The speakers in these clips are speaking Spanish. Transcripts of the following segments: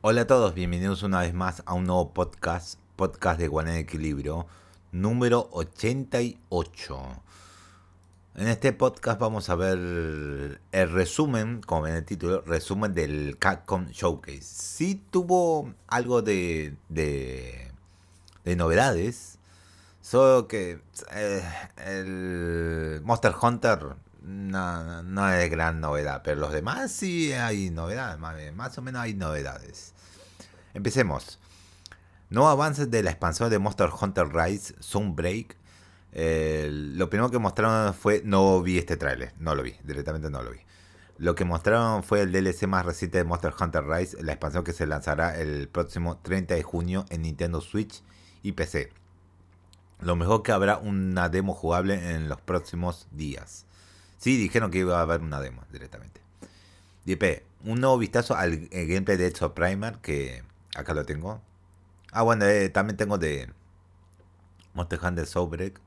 Hola a todos, bienvenidos una vez más a un nuevo podcast, podcast de Guané de Equilibrio, número 88. En este podcast vamos a ver el resumen, como ven el título, resumen del Capcom Showcase. Sí tuvo algo de, de, de novedades, solo que eh, el Monster Hunter no, no es gran novedad, pero los demás sí hay novedades, más o menos hay novedades. Empecemos. No avances de la expansión de Monster Hunter Rise Sunbreak. Eh, lo primero que mostraron fue, no vi este tráiler, no lo vi, directamente no lo vi. Lo que mostraron fue el DLC más reciente de Monster Hunter Rise, la expansión que se lanzará el próximo 30 de junio en Nintendo Switch y PC. Lo mejor que habrá una demo jugable en los próximos días. Sí, dijeron que iba a haber una demo directamente. DP, un nuevo vistazo al gameplay de Exo Primer, que acá lo tengo. Ah, bueno, eh, también tengo de Monster Hunter Soulbreak,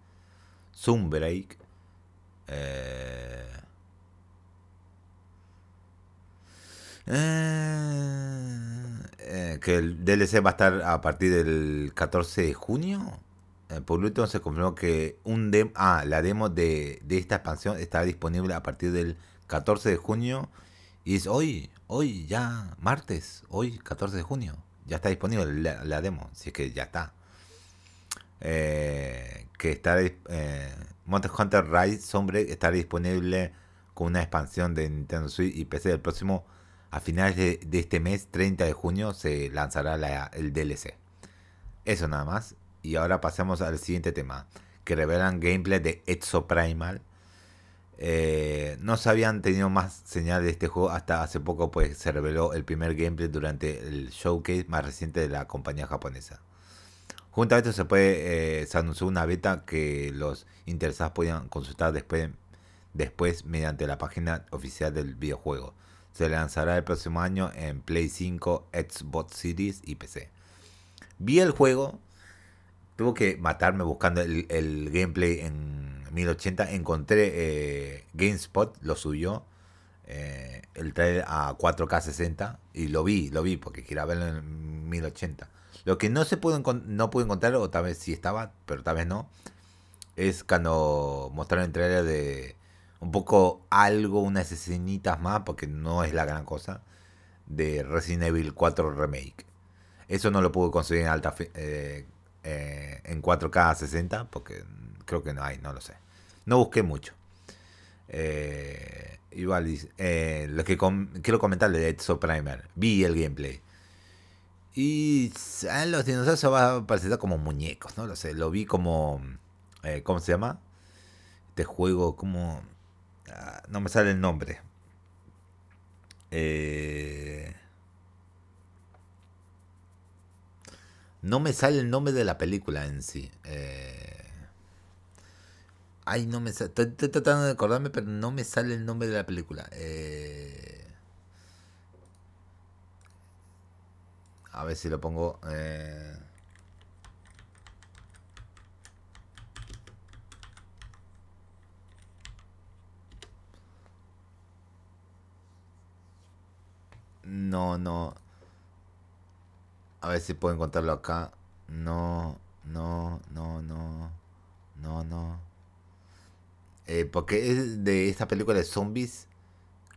Sunbreak, eh, eh, que el DLC va a estar a partir del 14 de junio. Eh, por último se confirmó que un dem ah, la demo de, esta expansión estará disponible a partir del 14 de junio. Y es hoy, hoy ya, martes, hoy 14 de junio. Ya está disponible la, demo, si es que ya está. Eh, que está eh, Monster Hunter Rise Sombre estará disponible con una expansión de Nintendo Switch y PC el próximo a finales de, este mes 30 de junio se lanzará el DLC eso nada más y ahora pasemos al siguiente tema, que revelan gameplay de Exo Primal. Eh, no se habían tenido más señal de este juego hasta hace poco, pues se reveló el primer gameplay durante el showcase más reciente de la compañía japonesa. Junto a esto se puede, eh, se anunció una beta que los interesados podían consultar después, después mediante la página oficial del videojuego. Se lanzará el próximo año en Play 5, Xbox Series y PC. Vi el juego, tuvo que matarme buscando el, gameplay en 1080. Encontré eh, GameSpot, lo subió. Eh, el trailer a 4K 60 y lo vi, lo vi porque quería verlo en 1080. Lo que no se pudo no pude encontrar, o tal vez sí estaba, pero tal vez no, es cuando mostraron el trailer de un poco algo, unas escenitas más, porque no es la gran cosa, de Resident Evil 4 Remake. Eso no lo pude conseguir en alta eh, en 4K 60, porque creo que no hay, no lo sé. No busqué mucho. Eh, igual, eh, lo que quiero comentarle de Exo Primer, vi el gameplay. Y los dinosaurios van a parecer como muñecos, no lo sé. Lo vi como. Eh, ¿Cómo se llama? Este juego, como. Ah, no me sale el nombre. Eh. No me sale el nombre de la película en sí. Eh... Ay, no me sale. Estoy, tratando de acordarme, pero no me sale el nombre de la película. Eh... A ver si lo pongo. Eh... No, no. A ver si puedo encontrarlo acá. No, no, no, no. No, no. Eh, porque es de esta película de zombies.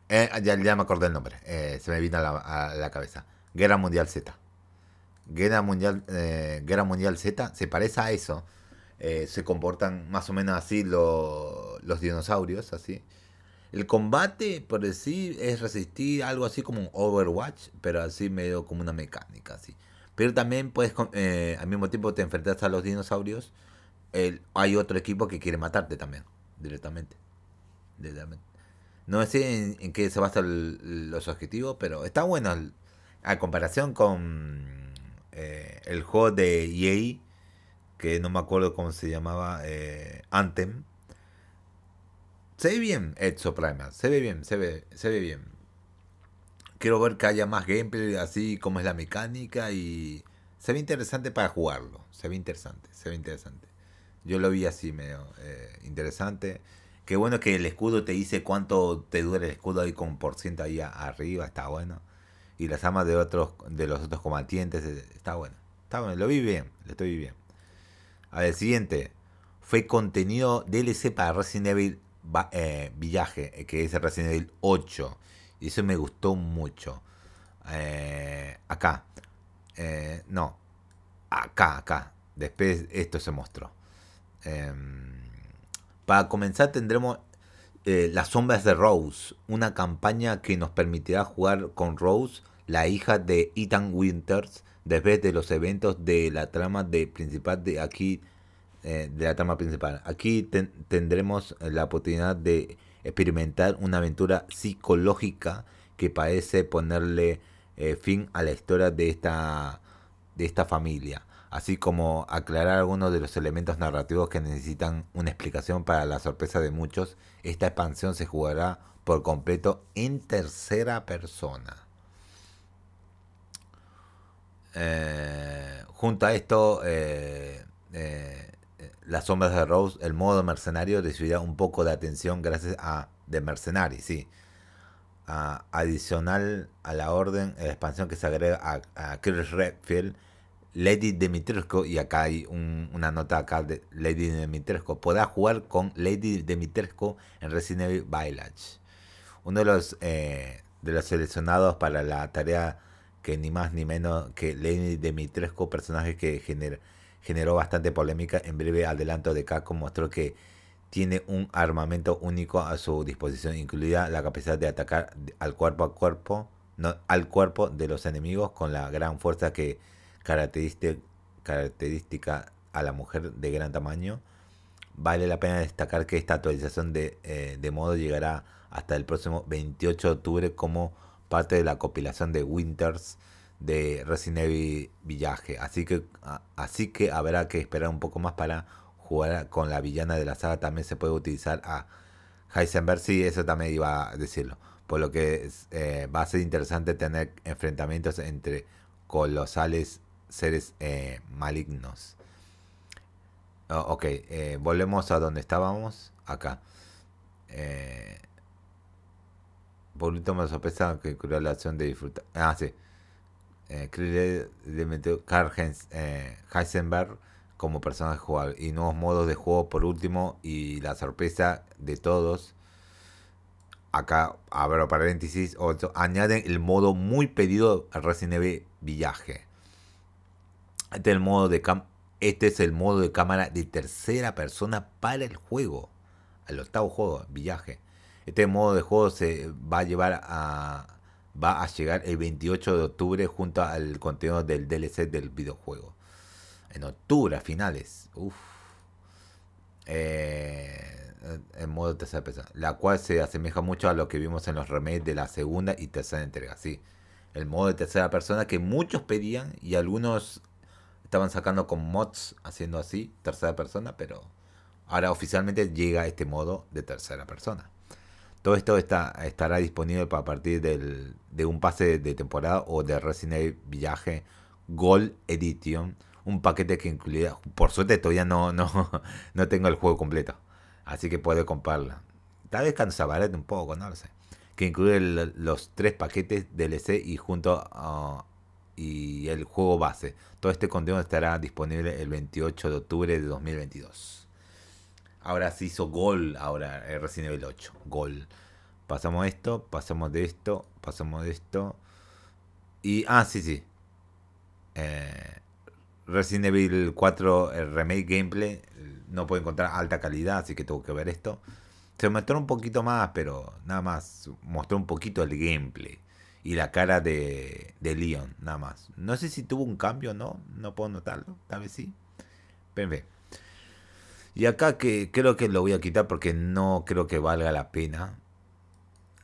Eh, ya, ya, me acordé el nombre. Eh, se me vino a la, cabeza. Guerra Mundial Z. Guerra Mundial, Guerra Mundial Z se parece a eso. se comportan más o menos así los dinosaurios, así. El combate, por decir, es resistir algo así como un Overwatch, pero así medio como una mecánica, así. Pero también puedes, eh, al mismo tiempo te enfrentas a los dinosaurios. hay otro equipo que quiere matarte también, directamente. No sé en, qué se basan los objetivos, pero está bueno. A comparación con eh, el juego de EA, que no me acuerdo cómo se llamaba, eh, Anthem. Se ve bien Exo Primal, se ve bien, se ve, se ve bien quiero ver que haya más gameplay, así como es la mecánica y se ve interesante para jugarlo. Se ve interesante, se ve interesante. Yo lo vi así medio eh, interesante. Qué bueno que el escudo te dice cuánto te dura el escudo ahí con por ciento ahí arriba, está bueno. y las armas de otros de los otros combatientes. Está bueno. Está bueno, lo vi bien, lo estoy bien. A ver, siguiente. Fue contenido DLC para Resident Evil eh, Village, eh, que es Resident Evil 8. Y eso me gustó mucho. Eh, acá. no. Acá, acá. Después esto se mostró. Em, para comenzar tendremos Las sombras de Rose. Una campaña que nos permitirá jugar con Rose, la hija de Ethan Winters, después de los eventos de la trama de principal de aquí eh, de la trama principal. Aquí tendremos la oportunidad de experimentar una aventura psicológica que parece ponerle eh, fin a la historia de esta, de esta familia, así como aclarar algunos de los elementos narrativos que necesitan una explicación para la sorpresa de muchos. Esta expansión se jugará por completo en tercera persona. Eh, junto a esto, las sombras de Rose, el modo mercenario recibirá un poco de atención gracias a The Mercenary, sí. adicional a la orden, la expansión que se agrega a, Chris Redfield, Lady Dimitrescu, y acá hay una nota acá de Lady Dimitrescu, podrá jugar con Lady Dimitrescu en Resident Evil Village. Uno de los, eh, de los seleccionados para la tarea que ni más ni menos que Lady Dimitrescu, personaje que genera generó bastante polémica. En breve adelanto de Capcom mostró que tiene un armamento único a su disposición, incluida la capacidad de atacar al cuerpo a cuerpo, no, al cuerpo de los enemigos con la gran fuerza que característica, a la mujer de gran tamaño. Vale la pena destacar que esta actualización de, eh, de modo llegará hasta el próximo 28 de octubre como parte de la compilación de Winters de Resident Evil Village. Así que, así que habrá que esperar un poco más para jugar con la villana de la saga. También se puede utilizar a Heisenberg. Sí, eso también iba a decirlo. Por lo que eh, va a ser interesante tener enfrentamientos entre colosales seres eh, malignos. Ok, eh, volvemos a donde estábamos. Acá. por último, me sorpresa que curó la acción de disfrutar. Ah, sí eh, le metió Carl eh, Heisenberg como personaje jugable y nuevos modos de juego por último y la sorpresa de todos. Acá abro paréntesis otro, añaden el modo muy pedido a Resident Evil Village este es el modo de este es el modo de cámara de tercera persona para el juego el octavo juego Village este modo de juego se va a llevar a va a llegar el 28 de octubre junto al contenido del DLC del videojuego. En octubre, a finales. Uf. Eh, en modo tercera persona. La cual se asemeja mucho a lo que vimos en los remakes de la segunda y tercera entrega. Sí. El modo de tercera persona que muchos pedían y algunos estaban sacando con mods haciendo así, tercera persona, pero ahora oficialmente llega este modo de tercera persona. Todo esto está, estará disponible para partir del, de un pase de temporada o de Resident Evil Village Gold Edition. Un paquete que incluirá, por suerte todavía no, no, no tengo el juego completo. Así que puede comprarla. Tal vez barete un poco, no lo sé. Que incluye los tres paquetes DLC y junto y el juego base. Todo este contenido estará disponible el 28 de octubre de 2022. Ahora se hizo gol, ahora Resident Evil 8, gol. Pasamos esto, pasamos de esto, pasamos de esto. Y, ah, sí, sí. Eh, Resident Evil 4 el remake gameplay no puedo encontrar alta calidad, así que tengo que ver esto. Se mostró un poquito más, pero nada más mostró un poquito el gameplay y la cara de, de Leon, nada más. No sé si tuvo un cambio o no, no puedo notarlo, tal vez sí. Pero y acá que creo que lo voy a quitar porque no creo que valga la pena.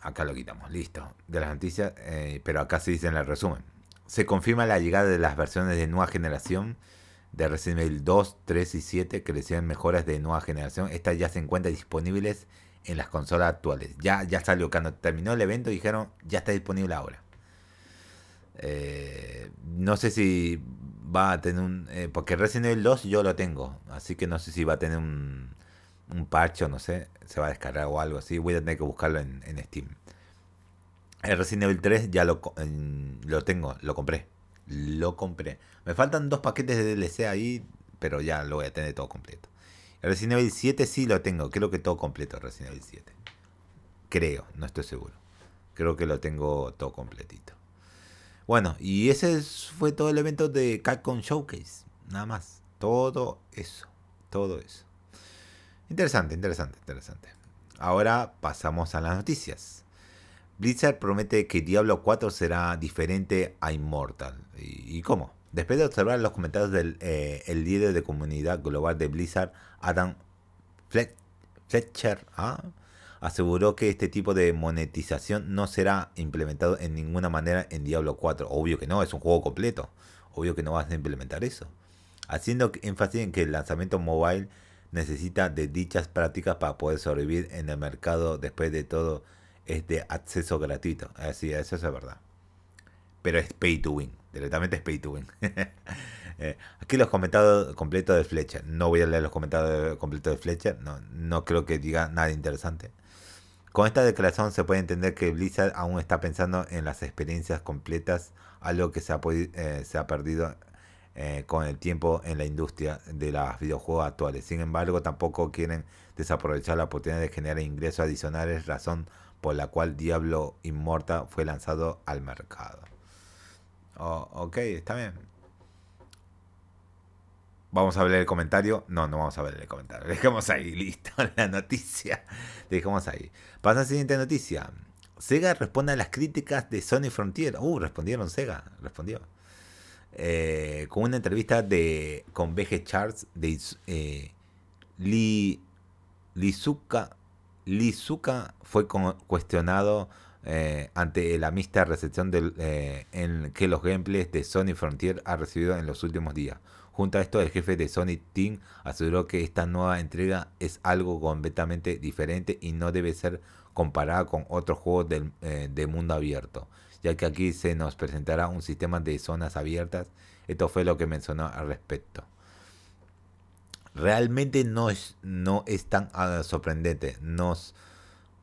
Acá lo quitamos, listo. De las noticias, eh, pero acá se dice en el resumen. Se confirma la llegada de las versiones de nueva generación de Resident Evil 2, 3 y 7 que reciben mejoras de nueva generación. Estas ya se encuentran disponibles en las consolas actuales. Ya, ya salió, cuando terminó el evento dijeron ya está disponible ahora. Eh, no sé si va a tener un... Eh, porque Resident Evil 2 yo lo tengo, así que no sé si va a tener un, un parche o no sé, se va a descargar o algo así. Voy a tener que buscarlo en, Steam. El Resident Evil 3 ya lo, lo tengo, lo compré. Lo compré. Me faltan dos paquetes de DLC ahí, pero ya lo voy a tener todo completo. El Resident Evil 7 sí lo tengo, creo que todo completo Resident Evil 7. Creo, no estoy seguro. Creo que lo tengo todo completito. Bueno, y ese fue todo el evento de Capcom Showcase. Nada más. Todo eso. Todo eso. Interesante, interesante, interesante. Ahora pasamos a las noticias. Blizzard promete que Diablo 4 será diferente a Immortal. ¿Y, cómo? Después de observar los comentarios del eh, líder de comunidad global de Blizzard, Adam Fletcher, ¿ah? Aseguró que este tipo de monetización no será implementado en ninguna manera en Diablo 4. Obvio que no, es un juego completo. Obvio que no vas a implementar eso. Haciendo énfasis en que el lanzamiento mobile necesita de dichas prácticas para poder sobrevivir en el mercado. Después de todo, es de acceso gratuito. Así, eso es verdad. Pero es pay to win. Directamente es pay to win. Eh, aquí los comentarios completos de Fletcher. No voy a leer los comentarios completos de Fletcher. No, no creo que diga nada interesante. Con esta declaración se puede entender que Blizzard aún está pensando en las experiencias completas, algo que se ha, eh, se ha perdido eh, con el tiempo en la industria de los videojuegos actuales. Sin embargo, tampoco quieren desaprovechar la oportunidad de generar ingresos adicionales, razón por la cual Diablo Immortal fue lanzado al mercado. Oh, ok, está bien. Vamos a ver el comentario. No, no vamos a ver el comentario. Dejemos ahí, listo, la noticia. Dejemos ahí. Pasa a la siguiente noticia. Sega responde a las críticas de Sony Frontier. Uh, respondieron Sega, respondió. Eh, con una entrevista de con BG Charts de eh, Li, Lizuka. Lizuka fue cuestionado eh, ante la mixta recepción en que los gameplays de Sony Frontier ha recibido en los últimos días. Junto a esto, el jefe de Sony Team aseguró que esta nueva entrega es algo completamente diferente y no debe ser comparada con otros juegos del, eh, de mundo abierto, ya que aquí se nos presentará un sistema de zonas abiertas. Esto fue lo que mencionó al respecto. Realmente no es, no es tan uh, sorprendente. Nos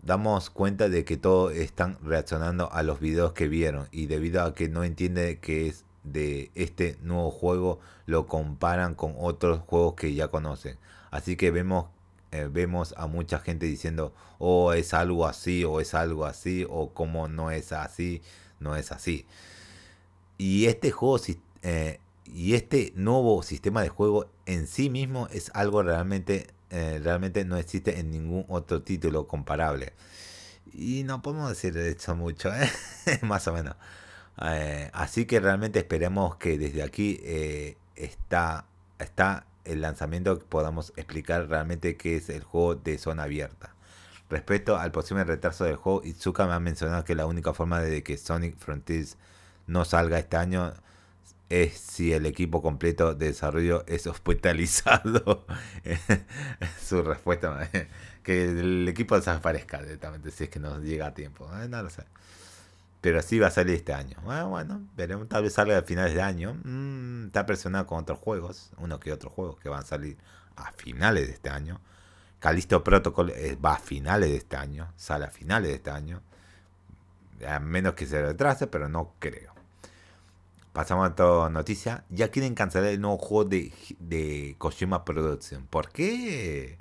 damos cuenta de que todos están reaccionando a los videos que vieron y debido a que no entiende que es de este nuevo juego lo comparan con otros juegos que ya conocen. Así que vemos eh, vemos a mucha gente diciendo, "Oh, es algo así o es algo así o como no es así, no es así." Y este juego eh, y este nuevo sistema de juego en sí mismo es algo realmente eh, realmente no existe en ningún otro título comparable. Y no podemos decir esto mucho, más o menos. Eh, así que realmente esperemos que desde aquí eh, está, está el lanzamiento que podamos explicar realmente qué es el juego de zona abierta. Respecto al posible retraso del juego, Itsuka me ha mencionado que la única forma de que Sonic Frontiers no salga este año es si el equipo completo de desarrollo es hospitalizado. Su respuesta, que el equipo desaparezca directamente si es que no llega a tiempo. Eh, no lo sé. Pero sí va a salir este año. Bueno, ah, bueno veremos. Tal vez salga a finales de año. Mm, está presionado con otros juegos. Uno que otros juegos que van a salir a finales de este año. Calisto Protocol eh, va a finales de este año. Sale a finales de este año. A menos que se retrase, pero no creo. Pasamos a otra noticia. Ya quieren cancelar el nuevo juego de, de Kojima Production. ¿Por qué?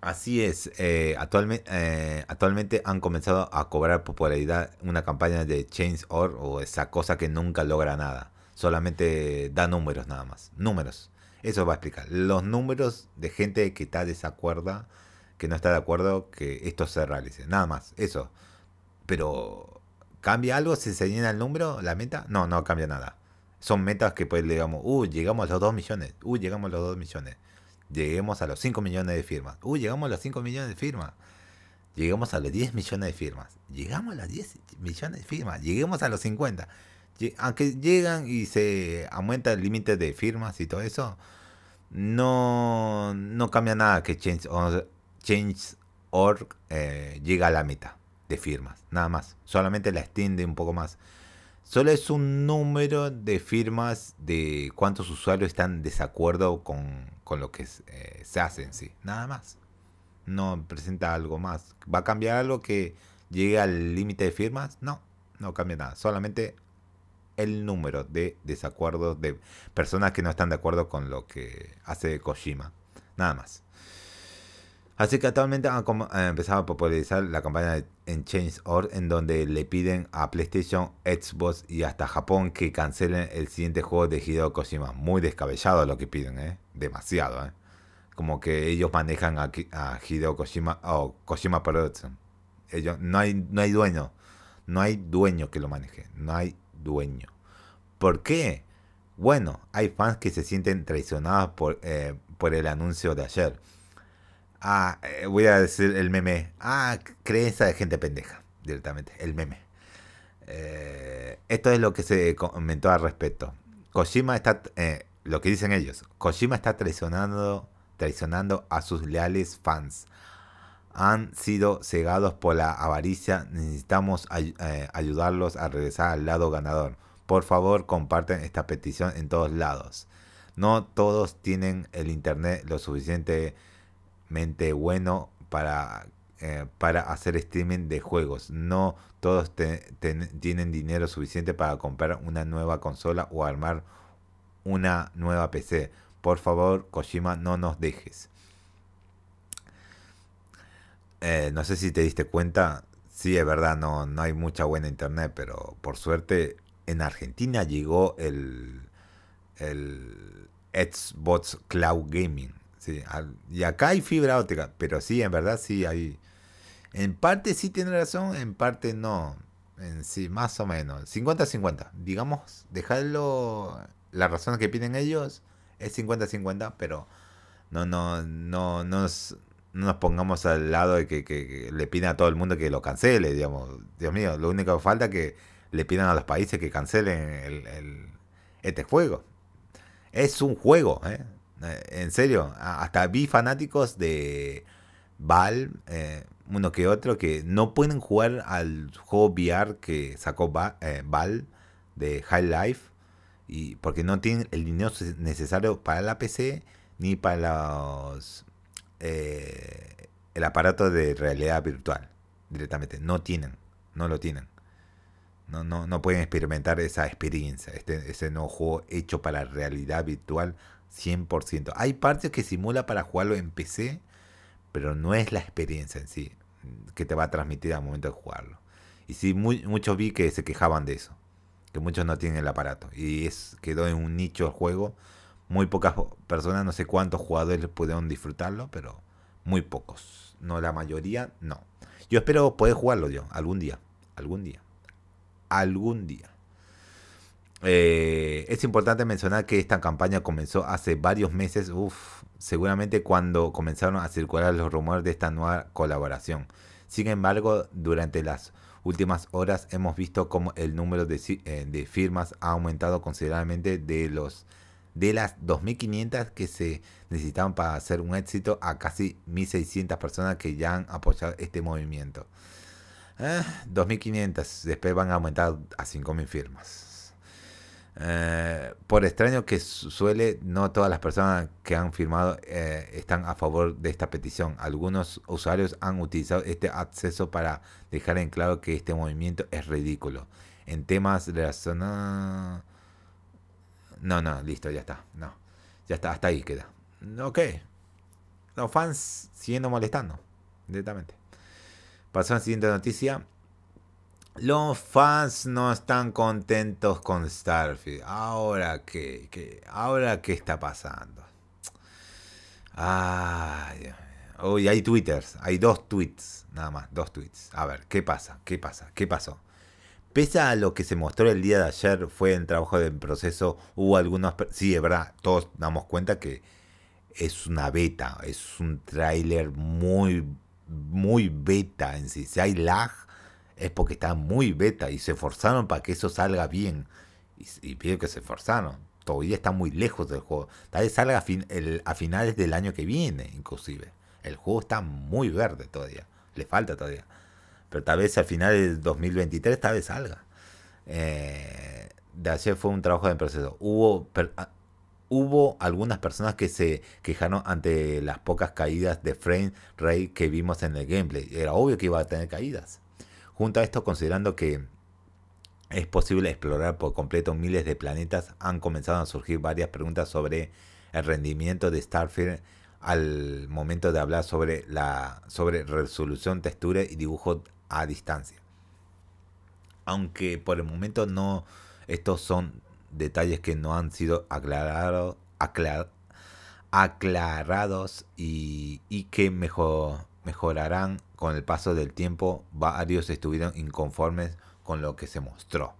Así es, eh, actualmente, eh, actualmente han comenzado a cobrar popularidad una campaña de Change Or o esa cosa que nunca logra nada, solamente da números nada más, números. Eso va a explicar. Los números de gente que está desacuerda, que no está de acuerdo que esto se realice, nada más, eso. Pero, ¿cambia algo si se llena el número, la meta? No, no cambia nada. Son metas que pues digamos, uh, llegamos a los 2 millones, uh, llegamos a los 2 millones lleguemos a los 5 millones de firmas. Uy, llegamos a los 5 millones de firmas. Llegamos a los 10 millones de firmas. Llegamos a los 10 millones de firmas. Lleguemos a los 50. Aunque llegan y se aumenta el límite de firmas y todo eso, no, no cambia nada que Change.org Change eh, llega a la meta de firmas. Nada más. Solamente la extiende un poco más. Solo es un número de firmas de cuántos usuarios están desacuerdo con, lo que eh, se hace en sí. Nada más. No presenta algo más. Va a cambiar algo que llegue al límite de firmas, no, no cambia nada. Solamente el número de desacuerdos de personas que no están de acuerdo con lo que hace Kojima. Nada más. Así que actualmente han empezado a popularizar la campaña en Change.org en donde le piden a PlayStation, Xbox y hasta Japón que cancelen el siguiente juego de Hideo Kojima. Muy descabellado lo que piden, ¿eh? Demasiado, ¿eh? Como que ellos manejan a, Hideo Kojima o Kojima Production. Ellos, no, hay, no hay dueño. No hay dueño que lo maneje. No hay dueño. ¿Por qué? Bueno, hay fans que se sienten traicionados por, eh, por el anuncio de ayer Ah, eh, voy a decir el meme. Ah, creencia de gente pendeja. Directamente, el meme. Eh, esto es lo que se comentó al respecto. Kojima está, eh, lo que dicen ellos, Kojima está traicionando, traicionando a sus leales fans. Han sido cegados por la avaricia. Necesitamos ayudarlos a regresar al lado ganador. Por favor, comparten esta petición en todos lados. No todos tienen el internet lo suficiente mente bueno para, eh, para hacer streaming de juegos. No todos tienen dinero suficiente para comprar una nueva consola o armar una nueva PC. Por favor, Kojima, no nos dejes. Eh, no sé si te diste cuenta. Sí, es verdad, no, no hay mucha buena internet, pero por suerte en Argentina llegó el, el Xbox Cloud Gaming y acá hay fibra óptica, pero sí, en verdad sí hay. En parte sí tiene razón, en parte no. En sí, más o menos. 50-50. Digamos, dejarlo. La razón que piden ellos es 50-50, pero no, no, no, nos, no nos pongamos al lado de que, le pidan a todo el mundo que lo cancele, digamos. Dios mío, lo único que falta es que le pidan a los países que cancelen el, este juego. Es un juego, ¿eh? Eh, en serio, hasta vi fanáticos de Val, eh, uno que otro, que no pueden jugar al juego VR que sacó eh, Val de High Life y porque no tienen el dinero necesario para la PC ni para los el aparato de realidad virtual directamente. No tienen no lo tienen. No, no, no pueden experimentar esa experiencia este, ese nuevo juego hecho para realidad virtual 100%. Hay partes que simula para jugarlo en PC, pero no es la experiencia en sí que te va a transmitir al momento de jugarlo. Y sí, muchos vi que se quejaban de eso, que muchos no tienen el aparato. Y es quedó en un nicho el juego. Muy pocas personas, no sé cuántos jugadores pudieron disfrutarlo, pero muy pocos. No la mayoría, no. Yo espero poder jugarlo yo, algún día. Algún día. Algún día. Eh, es importante mencionar que esta campaña comenzó hace varios meses, seguramente cuando comenzaron a circular los rumores de esta nueva colaboración. Sin embargo, durante las últimas horas hemos visto como el número de, eh, firmas ha aumentado considerablemente de los de las 2.500 que se necesitaban para hacer un éxito a casi 1.600 personas que ya han apoyado este movimiento. 2.500, ah, después van a aumentar a 5.000 firmas. Eh, por extraño que suele, no todas las personas que han firmado eh, están a favor de esta petición. Algunos usuarios han utilizado este acceso para dejar en claro que este movimiento es ridículo. En temas relacionados... No, no, listo, ya está. No, ya está, hasta ahí queda. Ok. Los fans siguiendo molestando, directamente. Pasó a la siguiente noticia. Los fans no están contentos con Starfield. Ahora qué, qué, ahora qué está pasando. Ay, hoy hay twitters, hay dos tweets, nada más, dos tweets. A ver, ¿qué pasa? ¿Qué pasa? ¿Qué pasó? Pese a lo que se mostró el día de ayer, fue en trabajo del proceso, hubo algunos... Sí, es verdad, todos damos cuenta que es una beta, es un tráiler muy, muy beta en sí. Si hay lag, es porque está muy beta y se esforzaron para que eso salga bien. Y, pido que se esforzaron. Todavía está muy lejos del juego. Tal vez salga a, a finales del año que viene, inclusive. El juego está muy verde todavía. Le falta todavía. Pero tal vez al final del 2023 tal vez salga. Eh, de ayer fue un trabajo de proceso. Hubo, ah, hubo algunas personas que se quejaron ante las pocas caídas de frame rate que vimos en el gameplay. Era obvio que iba a tener caídas Junto a esto, considerando que es posible explorar por completo miles de planetas, han comenzado a surgir varias preguntas sobre el rendimiento de Starfield al momento de hablar sobre la sobre resolución, textura y dibujo a distancia. Aunque por el momento no estos son detalles que no han sido aclarados aclarados y, que mejor, mejorarán con el paso del tiempo, varios estuvieron inconformes con lo que se mostró.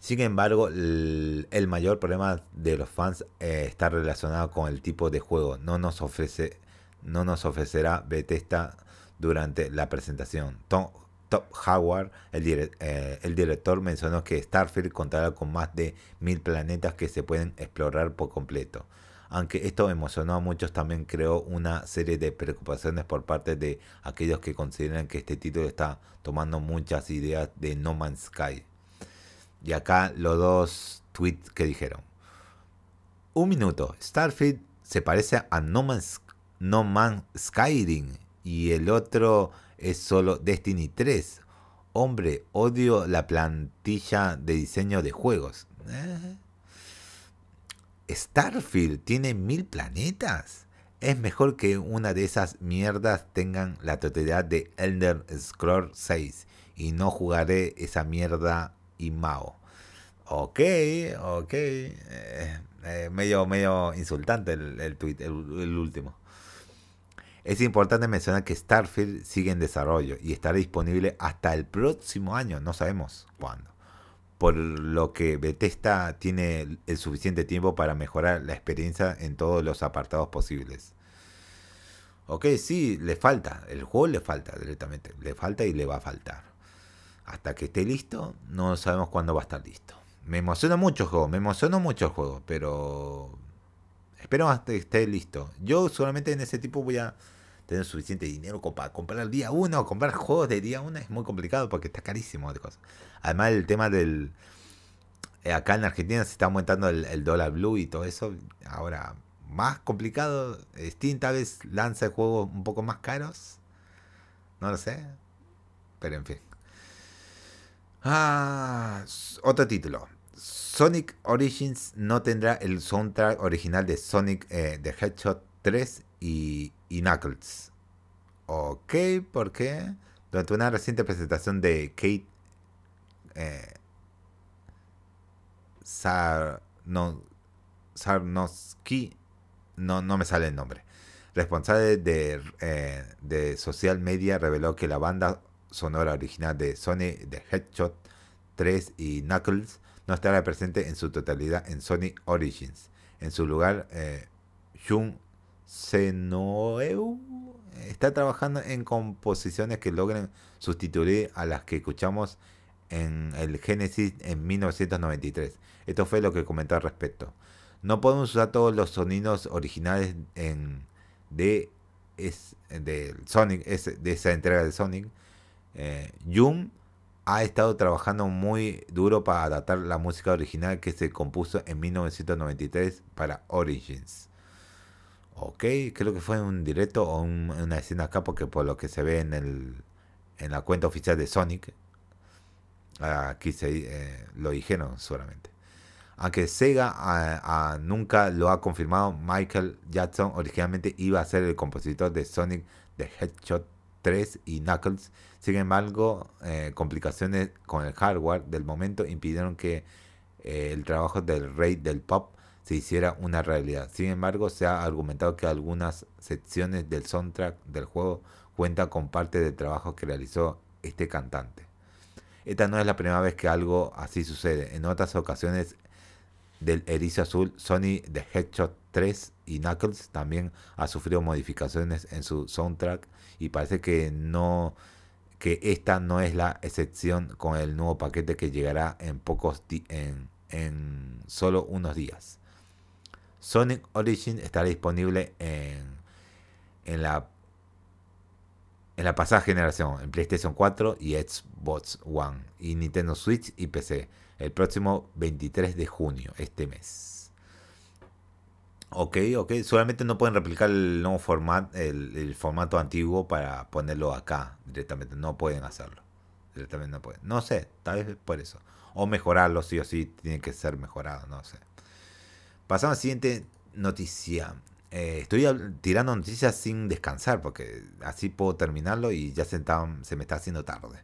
Sin embargo, el, mayor problema de los fans eh, está relacionado con el tipo de juego. No nos ofrece, no nos ofrecerá Bethesda durante la presentación. Tom, Howard, el, eh, el, director, mencionó que Starfield contará con más de mil planetas que se pueden explorar por completo. Aunque esto emocionó a muchos, también creó una serie de preocupaciones por parte de aquellos que consideran que este título está tomando muchas ideas de No Man's Sky. Y acá los dos tweets que dijeron. Un minuto, Starfield se parece a No Man's, no Skyrim y el otro es solo Destiny 3. Hombre, odio la plantilla de diseño de juegos. Eh. Starfield tiene mil planetas. Es mejor que una de esas mierdas tengan la totalidad de Elder Scrolls 6 y no jugaré esa mierda y Mao. Ok, ok. Eh, eh, medio, medio insultante el, el tweet, el, último. Es importante mencionar que Starfield sigue en desarrollo y estará disponible hasta el próximo año, no sabemos cuándo por lo que Bethesda tiene el suficiente tiempo para mejorar la experiencia en todos los apartados posibles. Ok, sí, le falta, el juego le falta directamente, le falta y le va a faltar. Hasta que esté listo, no sabemos cuándo va a estar listo. Me emociona mucho el juego, me emociona mucho el juego, pero espero hasta que esté listo. Yo solamente en ese tipo voy a tener suficiente dinero para comprar el día 1, comprar juegos de día 1 es muy complicado porque está carísimo de cosas. Además el tema del... Eh, acá en Argentina se está aumentando el, dólar blue y todo eso. Ahora, más complicado. Steam tal vez lanza juegos un poco más caros. No lo sé. Pero en fin. Ah, otro título. Sonic Origins no tendrá el soundtrack original de Sonic eh, the Hedgehog 3 y, Knuckles. Ok, ¿por qué? Durante una reciente presentación de Kate eh, no, no, me sale el nombre, responsable de, eh, de social media, reveló que la banda sonora original de Sony de Headshot 3 y Knuckles no estará presente en su totalidad en Sony Origins. En su lugar, eh, Senoeu está trabajando en composiciones que logren sustituir a las que escuchamos en el Genesis en 1993. Esto fue lo que comentó al respecto. No podemos usar todos los sonidos originales de, es, de Sonic, de esa entrega de Sonic. Eh, ha estado trabajando muy duro para adaptar la música original que se compuso en 1993 para Origins. Ok, creo que fue un directo o una escena acá porque por lo que se ve en, el, en la cuenta oficial de Sonic, aquí se eh, lo dijeron seguramente. Aunque Sega nunca lo ha confirmado, Michael Jackson originalmente iba a ser el compositor de Sonic the Hedgehog 3 y Knuckles. Sin embargo, eh, complicaciones con el hardware del momento impidieron que eh, el trabajo del rey del pop se hiciera una realidad. Sin embargo, se ha argumentado que algunas secciones del soundtrack del juego cuentan con parte del trabajo que realizó este cantante. Esta no es la primera vez que algo así sucede. En otras ocasiones del Erizo Azul, Sony The Hedgehog 3 y Knuckles también ha sufrido modificaciones en su soundtrack y parece que no que esta no es la excepción con el nuevo paquete que llegará en pocos en, en solo unos días. Sonic Origin estará disponible en, en la en la pasada generación, en PlayStation 4 y Xbox One, y Nintendo Switch y PC, el próximo 23 de junio, este mes. Ok, ok, solamente no pueden replicar el nuevo formato, el, formato antiguo para ponerlo acá directamente, no pueden hacerlo. Directamente no puede. No sé, tal vez por eso. O mejorarlo, sí o sí, tiene que ser mejorado, no sé. Pasamos a la siguiente noticia. Eh, estoy tirando noticias sin descansar, porque así puedo terminarlo y ya se, me está haciendo tarde.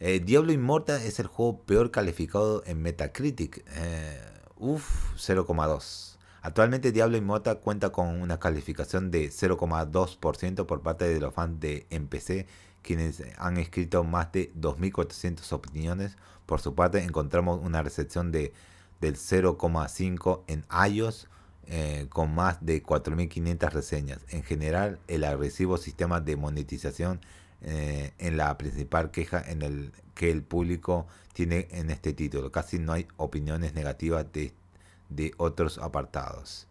Eh, Diablo Immortal es el juego peor calificado en Metacritic. Eh, uf, 0,2. Actualmente Diablo Immortal cuenta con una calificación de 0,2% por parte de los fans de NPC, quienes han escrito más de 2.400 opiniones. Por su parte, encontramos una recepción de, del 0,5 en iOS, eh, con más de 4.500 reseñas. En general, el agresivo sistema de monetización eh, en la principal queja en el que el público tiene en este título. Casi no hay opiniones negativas de, de otros apartados.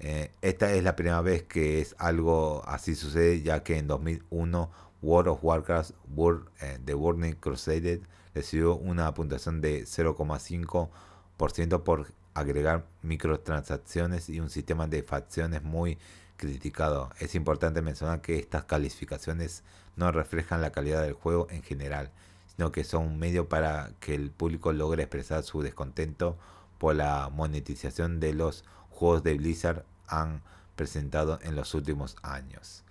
Eh, esta es la primera vez que es algo así sucede, ya que en 2001 World of Warcraft World, The Burning Crusade recibió una puntuación de 0,5% por agregar microtransacciones y un sistema de facciones muy criticado. Es importante mencionar que estas calificaciones no reflejan la calidad del juego en general, sino que son un medio para que el público logre expresar su descontento por la monetización de los juegos de Blizzard han presentado en los últimos años.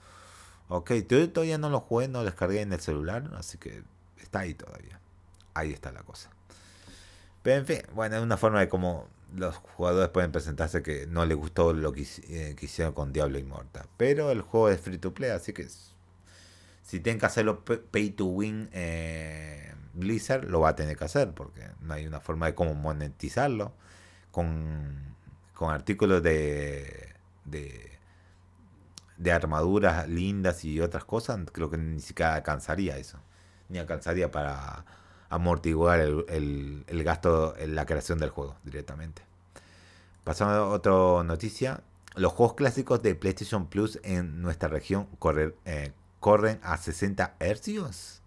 Ok, todavía no lo jugué, no lo descargué en el celular, así que está ahí todavía. Ahí está la cosa. En fin, bueno, es una forma de cómo los jugadores pueden presentarse que no les gustó lo que, eh, hicieron con Diablo Immortal. Pero el juego es free to play, así que si tienen que hacerlo pay to win eh, Blizzard, lo va a tener que hacer, porque no hay una forma de cómo monetizarlo con, con artículos de, de, de armaduras lindas y otras cosas. Creo que ni siquiera alcanzaría eso, ni alcanzaría para amortiguar el, el, gasto en la creación del juego directamente. Pasando a otra noticia. Los juegos clásicos de PlayStation Plus en nuestra región eh, corren a 60 Hz.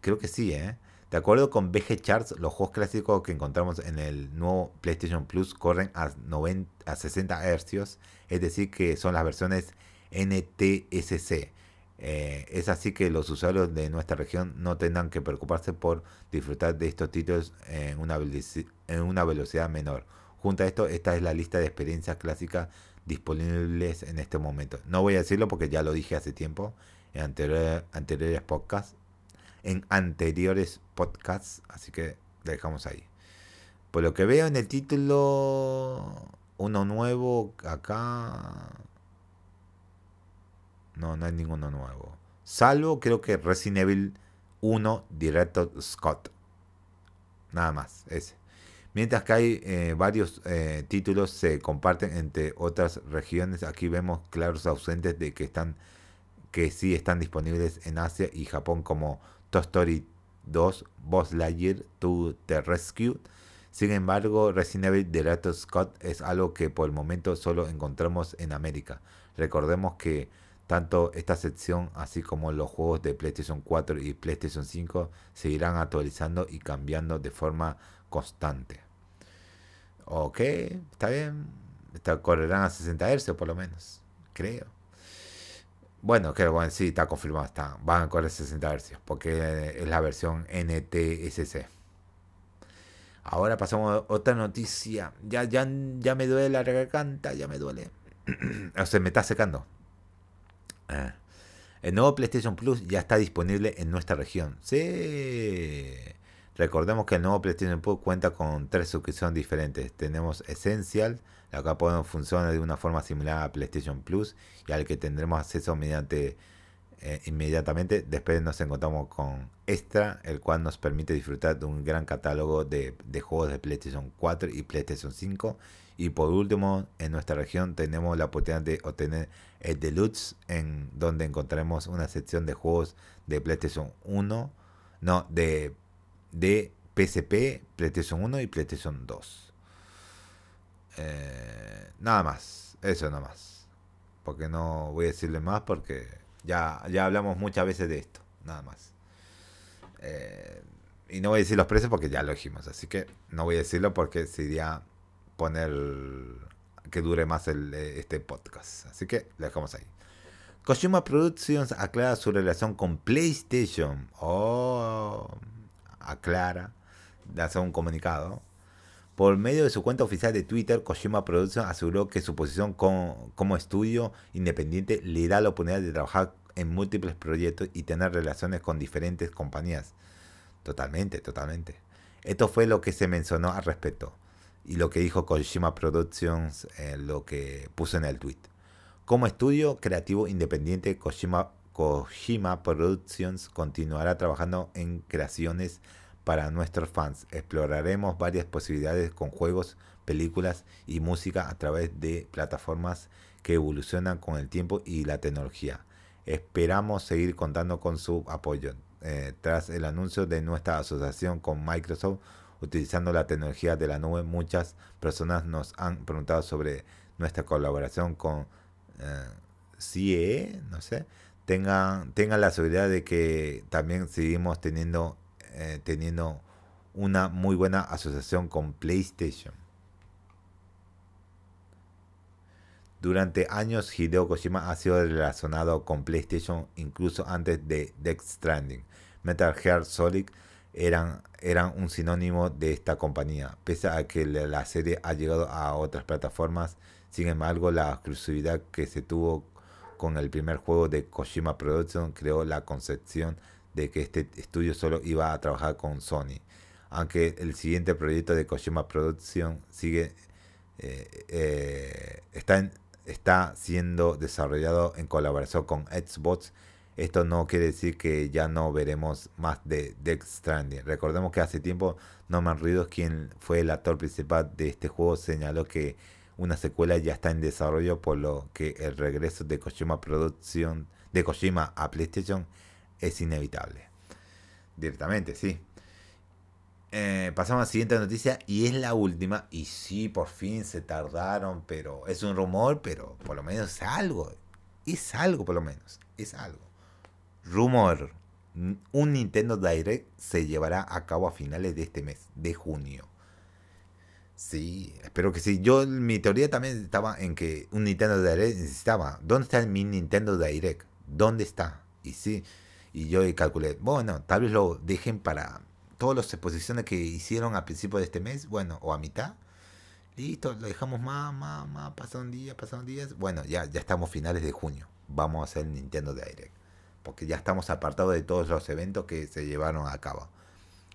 Creo que sí, ¿eh? De acuerdo con BG Charts, los juegos clásicos que encontramos en el nuevo PlayStation Plus corren a, 90, a 60 Hz, es decir, que son las versiones NTSC eh, es así que los usuarios de nuestra región no tendrán que preocuparse por disfrutar de estos títulos en una, velocidad menor. Junto a esto, esta es la lista de experiencias clásicas disponibles en este momento. No voy a decirlo porque ya lo dije hace tiempo en anteriores podcasts. En anteriores podcasts, así que dejamos ahí. Por lo que veo en el título, uno nuevo acá no, no hay ninguno nuevo. Salvo creo que Resident Evil 1 Director Scott. Nada más, ese. Mientras que hay eh, varios eh, títulos se comparten entre otras regiones, aquí vemos claros ausentes de que están que sí están disponibles en Asia y Japón como Toy Story 2, Boss Lightyear to the Rescue. Sin embargo, Resident Evil Director Scott es algo que por el momento solo encontramos en América. Recordemos que tanto esta sección, así como los juegos de PlayStation 4 y PlayStation 5, seguirán actualizando y cambiando de forma constante. Ok, está bien. correrán a 60 Hz por lo menos, creo. Bueno, que sí, está confirmado, está, van a correr 60 Hz, porque es la versión NTSC. Ahora pasamos a otra noticia. Ya, ya, ya me duele la garganta, ya me duele. o sea, me está secando. Ah. El nuevo PlayStation Plus ya está disponible en nuestra región. Sí. Recordemos que el nuevo PlayStation Plus cuenta con tres suscripciones diferentes. Tenemos Essential, la cual podemos funcionar de una forma similar a PlayStation Plus y al que tendremos acceso mediante eh, inmediatamente. Después nos encontramos con Extra, el cual nos permite disfrutar de un gran catálogo de juegos de PlayStation 4 y PlayStation 5 y por último, en nuestra región tenemos la oportunidad de obtener el Deluxe, en donde encontraremos una sección de juegos de PlayStation 1, no, de, de PSP, PlayStation 1 y PlayStation 2. Eh, nada más, eso nada más. Porque no voy a decirle más porque ya, ya hablamos muchas veces de esto, nada más. Eh, y no voy a decir los precios porque ya lo dijimos, así que no voy a decirlo porque sería poner que dure más el, este podcast. Así que lo dejamos ahí. Kojima Productions aclara su relación con PlayStation. Oh, aclara, hace un comunicado. Por medio de su cuenta oficial de Twitter, Kojima Productions aseguró que su posición como estudio independiente le da la oportunidad de trabajar en múltiples proyectos y tener relaciones con diferentes compañías. Totalmente, totalmente. Esto fue lo que se mencionó al respecto y lo que dijo Kojima Productions, eh, lo que puso en el tweet. Como estudio creativo independiente, Kojima, Productions continuará trabajando en creaciones para nuestros fans. Exploraremos varias posibilidades con juegos, películas y música a través de plataformas que evolucionan con el tiempo y la tecnología. Esperamos seguir contando con su apoyo. Eh, tras el anuncio de nuestra asociación con Microsoft utilizando la tecnología de la nube, muchas personas nos han preguntado sobre nuestra colaboración con eh, CIE, no sé. Tengan, tengan la seguridad de que también seguimos teniendo eh, teniendo una muy buena asociación con PlayStation. Durante años Hideo Kojima ha sido relacionado con PlayStation incluso antes de Death Stranding. Metal Gear Solid eran, eran un sinónimo de esta compañía. Pese a que la serie ha llegado a otras plataformas, sin embargo la exclusividad que se tuvo con el primer juego de Kojima Production creó la concepción de que este estudio solo iba a trabajar con Sony. Aunque el siguiente proyecto de Kojima Production sigue eh, eh, está, está siendo desarrollado en colaboración con Xbox, esto no quiere decir que ya no veremos más de Death Stranding. Recordemos que hace tiempo Norman Reedus, quien fue el actor principal de este juego, señaló que una secuela ya está en desarrollo, por lo que el regreso de Kojima Production de Kojima a PlayStation es inevitable. Directamente, sí. Eh, pasamos a la siguiente noticia y es la última. Y sí, por fin se tardaron, pero es un rumor, pero por lo menos es algo. Es algo, por lo menos. Es algo. Rumor. Un Nintendo Direct se llevará a cabo a finales de este mes, de junio. Sí, espero que sí. Yo, mi teoría también estaba en que un Nintendo Direct necesitaba. ¿Dónde está mi Nintendo Direct? ¿Dónde está? Y sí, y yo calculé, bueno, tal vez lo dejen para todas las exposiciones que hicieron a principio de este mes, bueno, o a mitad. Listo, lo dejamos más, más, más, pasaron días, pasaron días. Bueno, ya, ya estamos finales de junio. Vamos a hacer Nintendo Direct. Porque ya estamos apartados de todos los eventos que se llevaron a cabo.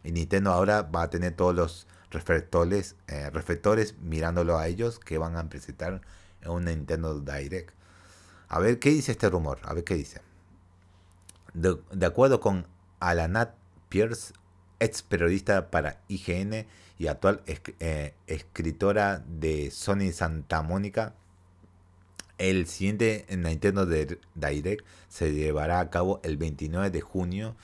Y Nintendo ahora va a tener todos los reflectores, eh, reflectores mirándolo a ellos que van a presentar en un Nintendo Direct. A ver qué dice este rumor, a ver qué dice. De, acuerdo con Alanat Pierce, ex periodista para IGN y actual eh, escritora de Sony Santa Mónica, el siguiente Nintendo Direct se llevará a cabo el 29 de junio,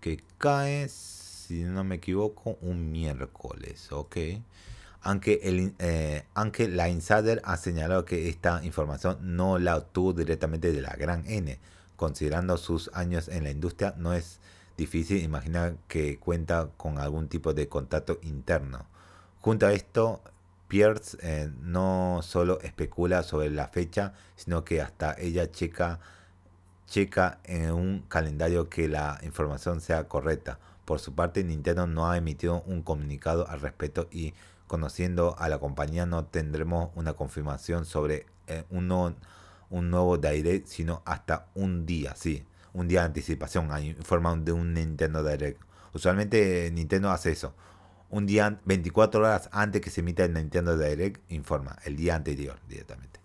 que cae, si no me equivoco, un miércoles, ok. Aunque, el, eh, aunque la Insider ha señalado que esta información no la obtuvo directamente de la gran N, considerando sus años en la industria, no es difícil imaginar que cuenta con algún tipo de contacto interno. Junto a esto, Pierce eh, no solo especula sobre la fecha, sino que hasta ella checa, checa en un calendario que la información sea correcta. Por su parte, Nintendo no ha emitido un comunicado al respecto y conociendo a la compañía no tendremos una confirmación sobre eh, un un nuevo Direct, sino hasta un día, sí, un día de anticipación forma de un Nintendo Direct. Usualmente Nintendo hace eso. Un día, 24 horas antes que se emita el Nintendo Direct, informa, el día anterior directamente.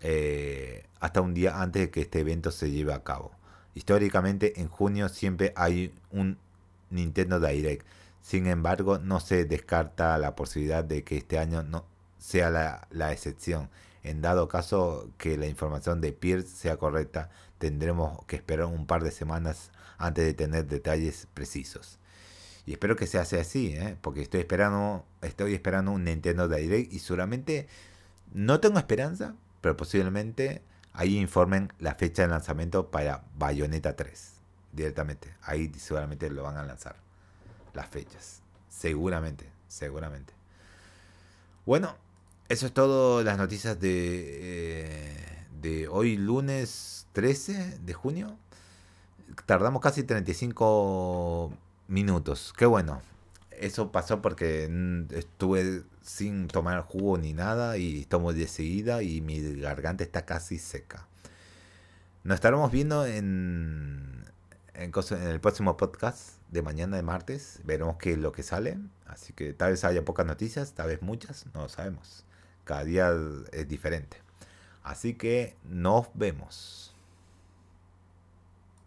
Eh, hasta un día antes de que este evento se lleve a cabo. Históricamente en junio siempre hay un Nintendo Direct. Sin embargo, no se descarta la posibilidad de que este año no sea la, la excepción. En dado caso que la información de Pierce sea correcta, tendremos que esperar un par de semanas antes de tener detalles precisos. Y espero que se hace así, ¿eh? porque estoy esperando, estoy esperando un Nintendo Direct y seguramente no tengo esperanza, pero posiblemente ahí informen la fecha de lanzamiento para Bayonetta 3 directamente. Ahí seguramente lo van a lanzar las fechas. Seguramente, seguramente. Bueno, eso es todo las noticias de, eh, de hoy lunes 13 de junio. Tardamos casi 35 minutos. Qué bueno. Eso pasó porque estuve sin tomar jugo ni nada y tomo de seguida y mi garganta está casi seca. Nos estaremos viendo en, en, el próximo podcast de mañana de martes. Veremos qué es lo que sale. Así que tal vez haya pocas noticias, tal vez muchas, no lo sabemos. Cada día es diferente. Así que nos vemos.